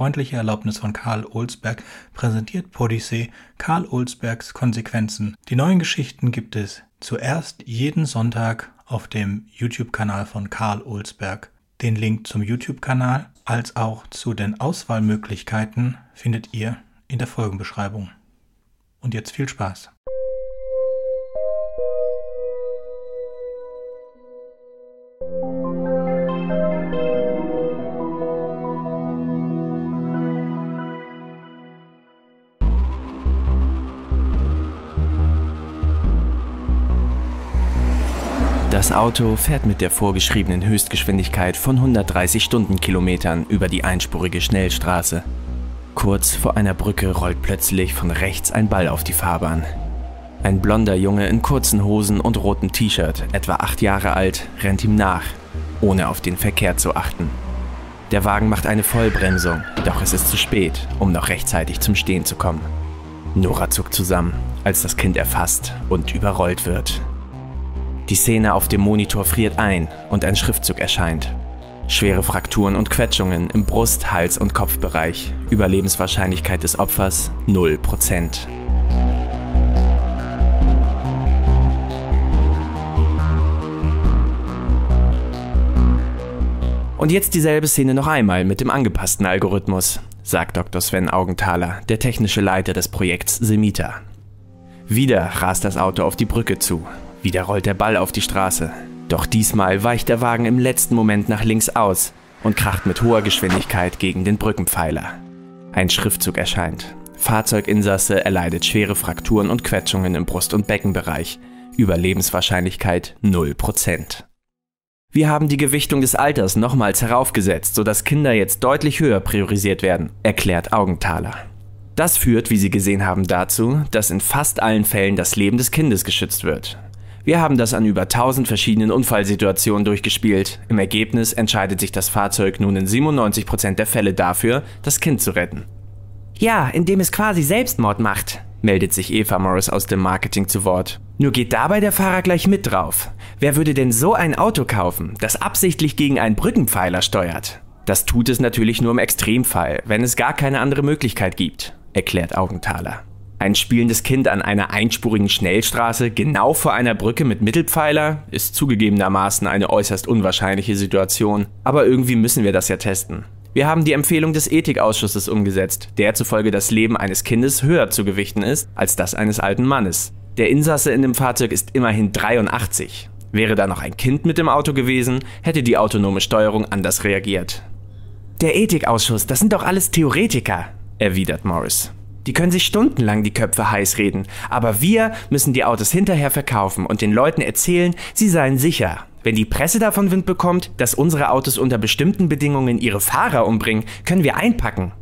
freundliche Erlaubnis von Karl Olsberg präsentiert Podyssee Karl Olsbergs Konsequenzen. Die neuen Geschichten gibt es zuerst jeden Sonntag auf dem YouTube-Kanal von Karl Olsberg. Den Link zum YouTube-Kanal als auch zu den Auswahlmöglichkeiten findet ihr in der Folgenbeschreibung. Und jetzt viel Spaß! Das Auto fährt mit der vorgeschriebenen Höchstgeschwindigkeit von 130 Stundenkilometern über die einspurige Schnellstraße. Kurz vor einer Brücke rollt plötzlich von rechts ein Ball auf die Fahrbahn. Ein blonder Junge in kurzen Hosen und rotem T-Shirt, etwa acht Jahre alt, rennt ihm nach, ohne auf den Verkehr zu achten. Der Wagen macht eine Vollbremsung, doch es ist zu spät, um noch rechtzeitig zum Stehen zu kommen. Nora zuckt zusammen, als das Kind erfasst und überrollt wird. Die Szene auf dem Monitor friert ein und ein Schriftzug erscheint. Schwere Frakturen und Quetschungen im Brust-, Hals- und Kopfbereich. Überlebenswahrscheinlichkeit des Opfers 0%. Und jetzt dieselbe Szene noch einmal mit dem angepassten Algorithmus, sagt Dr. Sven Augenthaler, der technische Leiter des Projekts Semita. Wieder rast das Auto auf die Brücke zu wieder rollt der Ball auf die Straße. Doch diesmal weicht der Wagen im letzten Moment nach links aus und kracht mit hoher Geschwindigkeit gegen den Brückenpfeiler. Ein Schriftzug erscheint. Fahrzeuginsasse erleidet schwere Frakturen und Quetschungen im Brust- und Beckenbereich. Überlebenswahrscheinlichkeit 0%. Wir haben die Gewichtung des Alters nochmals heraufgesetzt, sodass Kinder jetzt deutlich höher priorisiert werden, erklärt Augenthaler. Das führt, wie Sie gesehen haben, dazu, dass in fast allen Fällen das Leben des Kindes geschützt wird. Wir haben das an über 1000 verschiedenen Unfallsituationen durchgespielt. Im Ergebnis entscheidet sich das Fahrzeug nun in 97% der Fälle dafür, das Kind zu retten. Ja, indem es quasi Selbstmord macht, meldet sich Eva Morris aus dem Marketing zu Wort. Nur geht dabei der Fahrer gleich mit drauf. Wer würde denn so ein Auto kaufen, das absichtlich gegen einen Brückenpfeiler steuert? Das tut es natürlich nur im Extremfall, wenn es gar keine andere Möglichkeit gibt, erklärt Augenthaler. Ein spielendes Kind an einer einspurigen Schnellstraße genau vor einer Brücke mit Mittelpfeiler ist zugegebenermaßen eine äußerst unwahrscheinliche Situation, aber irgendwie müssen wir das ja testen. Wir haben die Empfehlung des Ethikausschusses umgesetzt, der zufolge das Leben eines Kindes höher zu gewichten ist als das eines alten Mannes. Der Insasse in dem Fahrzeug ist immerhin 83. Wäre da noch ein Kind mit dem Auto gewesen, hätte die autonome Steuerung anders reagiert. Der Ethikausschuss, das sind doch alles Theoretiker, erwidert Morris. Die können sich stundenlang die Köpfe heiß reden, aber wir müssen die Autos hinterher verkaufen und den Leuten erzählen, sie seien sicher. Wenn die Presse davon Wind bekommt, dass unsere Autos unter bestimmten Bedingungen ihre Fahrer umbringen, können wir einpacken.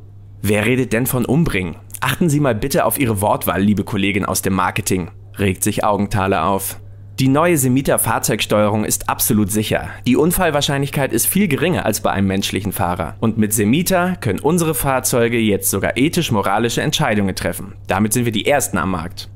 Wer redet denn von umbringen? Achten Sie mal bitte auf Ihre Wortwahl, liebe Kollegin aus dem Marketing, regt sich Augenthaler auf. Die neue Semita-Fahrzeugsteuerung ist absolut sicher. Die Unfallwahrscheinlichkeit ist viel geringer als bei einem menschlichen Fahrer. Und mit Semita können unsere Fahrzeuge jetzt sogar ethisch-moralische Entscheidungen treffen. Damit sind wir die Ersten am Markt.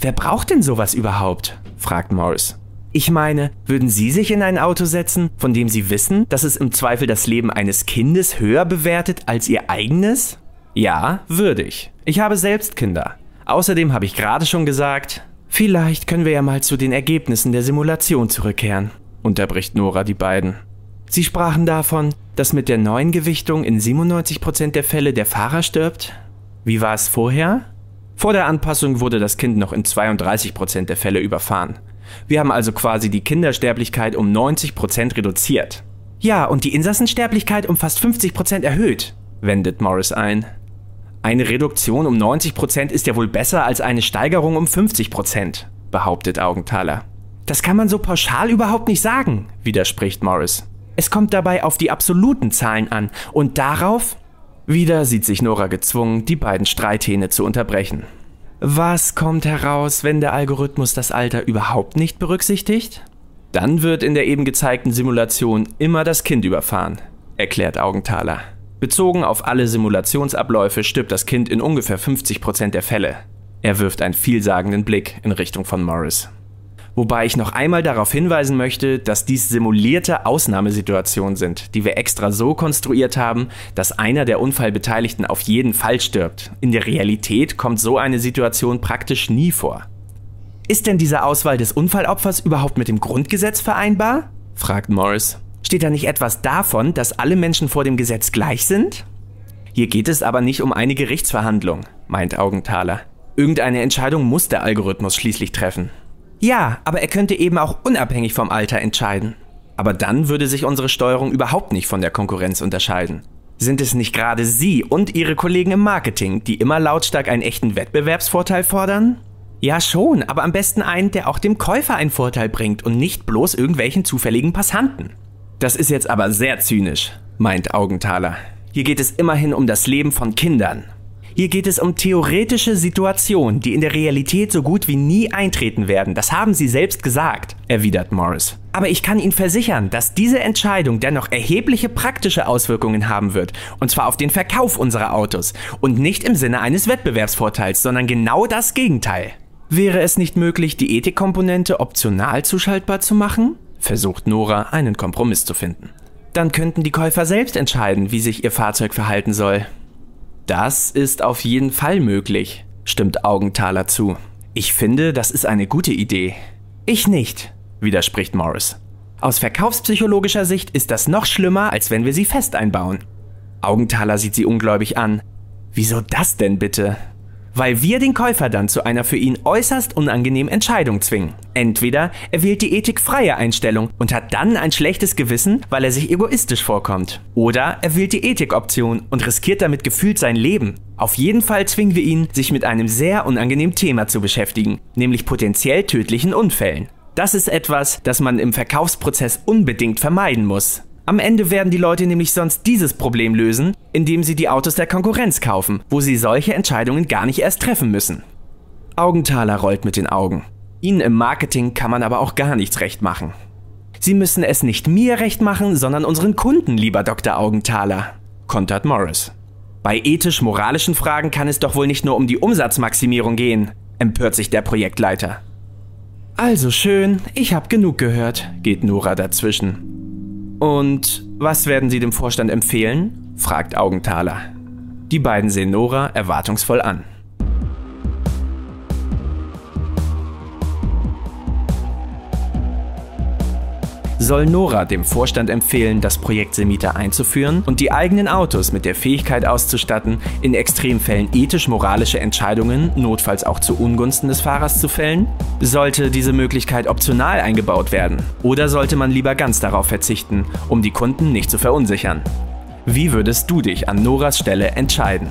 Wer braucht denn sowas überhaupt? fragt Morris. Ich meine, würden Sie sich in ein Auto setzen, von dem Sie wissen, dass es im Zweifel das Leben eines Kindes höher bewertet als Ihr eigenes? Ja, würde ich. Ich habe selbst Kinder. Außerdem habe ich gerade schon gesagt, Vielleicht können wir ja mal zu den Ergebnissen der Simulation zurückkehren, unterbricht Nora die beiden. Sie sprachen davon, dass mit der neuen Gewichtung in 97% der Fälle der Fahrer stirbt. Wie war es vorher? Vor der Anpassung wurde das Kind noch in 32% der Fälle überfahren. Wir haben also quasi die Kindersterblichkeit um 90% reduziert. Ja, und die Insassensterblichkeit um fast 50% erhöht, wendet Morris ein. Eine Reduktion um 90% ist ja wohl besser als eine Steigerung um 50%, behauptet Augenthaler. Das kann man so pauschal überhaupt nicht sagen, widerspricht Morris. Es kommt dabei auf die absoluten Zahlen an und darauf. Wieder sieht sich Nora gezwungen, die beiden Streithähne zu unterbrechen. Was kommt heraus, wenn der Algorithmus das Alter überhaupt nicht berücksichtigt? Dann wird in der eben gezeigten Simulation immer das Kind überfahren, erklärt Augenthaler. Bezogen auf alle Simulationsabläufe stirbt das Kind in ungefähr 50% der Fälle. Er wirft einen vielsagenden Blick in Richtung von Morris. Wobei ich noch einmal darauf hinweisen möchte, dass dies simulierte Ausnahmesituationen sind, die wir extra so konstruiert haben, dass einer der Unfallbeteiligten auf jeden Fall stirbt. In der Realität kommt so eine Situation praktisch nie vor. Ist denn diese Auswahl des Unfallopfers überhaupt mit dem Grundgesetz vereinbar? fragt Morris. Steht da nicht etwas davon, dass alle Menschen vor dem Gesetz gleich sind? Hier geht es aber nicht um eine Gerichtsverhandlung, meint Augenthaler. Irgendeine Entscheidung muss der Algorithmus schließlich treffen. Ja, aber er könnte eben auch unabhängig vom Alter entscheiden. Aber dann würde sich unsere Steuerung überhaupt nicht von der Konkurrenz unterscheiden. Sind es nicht gerade Sie und Ihre Kollegen im Marketing, die immer lautstark einen echten Wettbewerbsvorteil fordern? Ja schon, aber am besten einen, der auch dem Käufer einen Vorteil bringt und nicht bloß irgendwelchen zufälligen Passanten. Das ist jetzt aber sehr zynisch, meint Augenthaler. Hier geht es immerhin um das Leben von Kindern. Hier geht es um theoretische Situationen, die in der Realität so gut wie nie eintreten werden. Das haben Sie selbst gesagt, erwidert Morris. Aber ich kann Ihnen versichern, dass diese Entscheidung dennoch erhebliche praktische Auswirkungen haben wird. Und zwar auf den Verkauf unserer Autos. Und nicht im Sinne eines Wettbewerbsvorteils, sondern genau das Gegenteil. Wäre es nicht möglich, die Ethikkomponente optional zuschaltbar zu machen? Versucht Nora, einen Kompromiss zu finden. Dann könnten die Käufer selbst entscheiden, wie sich ihr Fahrzeug verhalten soll. Das ist auf jeden Fall möglich, stimmt Augenthaler zu. Ich finde, das ist eine gute Idee. Ich nicht, widerspricht Morris. Aus verkaufspsychologischer Sicht ist das noch schlimmer, als wenn wir sie fest einbauen. Augenthaler sieht sie ungläubig an. Wieso das denn bitte? Weil wir den Käufer dann zu einer für ihn äußerst unangenehmen Entscheidung zwingen. Entweder er wählt die ethikfreie Einstellung und hat dann ein schlechtes Gewissen, weil er sich egoistisch vorkommt. Oder er wählt die Ethikoption und riskiert damit gefühlt sein Leben. Auf jeden Fall zwingen wir ihn, sich mit einem sehr unangenehmen Thema zu beschäftigen, nämlich potenziell tödlichen Unfällen. Das ist etwas, das man im Verkaufsprozess unbedingt vermeiden muss. Am Ende werden die Leute nämlich sonst dieses Problem lösen, indem sie die Autos der Konkurrenz kaufen, wo sie solche Entscheidungen gar nicht erst treffen müssen. Augenthaler rollt mit den Augen. Ihnen im Marketing kann man aber auch gar nichts recht machen. Sie müssen es nicht mir recht machen, sondern unseren Kunden, lieber Dr. Augenthaler, kontert Morris. Bei ethisch-moralischen Fragen kann es doch wohl nicht nur um die Umsatzmaximierung gehen, empört sich der Projektleiter. Also schön, ich hab genug gehört, geht Nora dazwischen. Und was werden Sie dem Vorstand empfehlen? fragt Augenthaler. Die beiden sehen Nora erwartungsvoll an. Soll Nora dem Vorstand empfehlen, das Projekt Semita einzuführen und die eigenen Autos mit der Fähigkeit auszustatten, in Extremfällen ethisch-moralische Entscheidungen, notfalls auch zu Ungunsten des Fahrers zu fällen? Sollte diese Möglichkeit optional eingebaut werden? Oder sollte man lieber ganz darauf verzichten, um die Kunden nicht zu verunsichern? Wie würdest du dich an Noras Stelle entscheiden?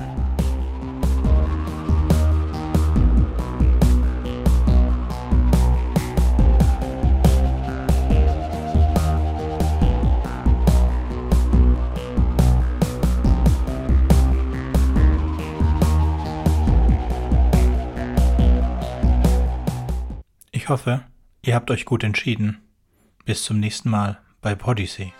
Hoffe, ihr habt euch gut entschieden. Bis zum nächsten Mal bei Podyssey.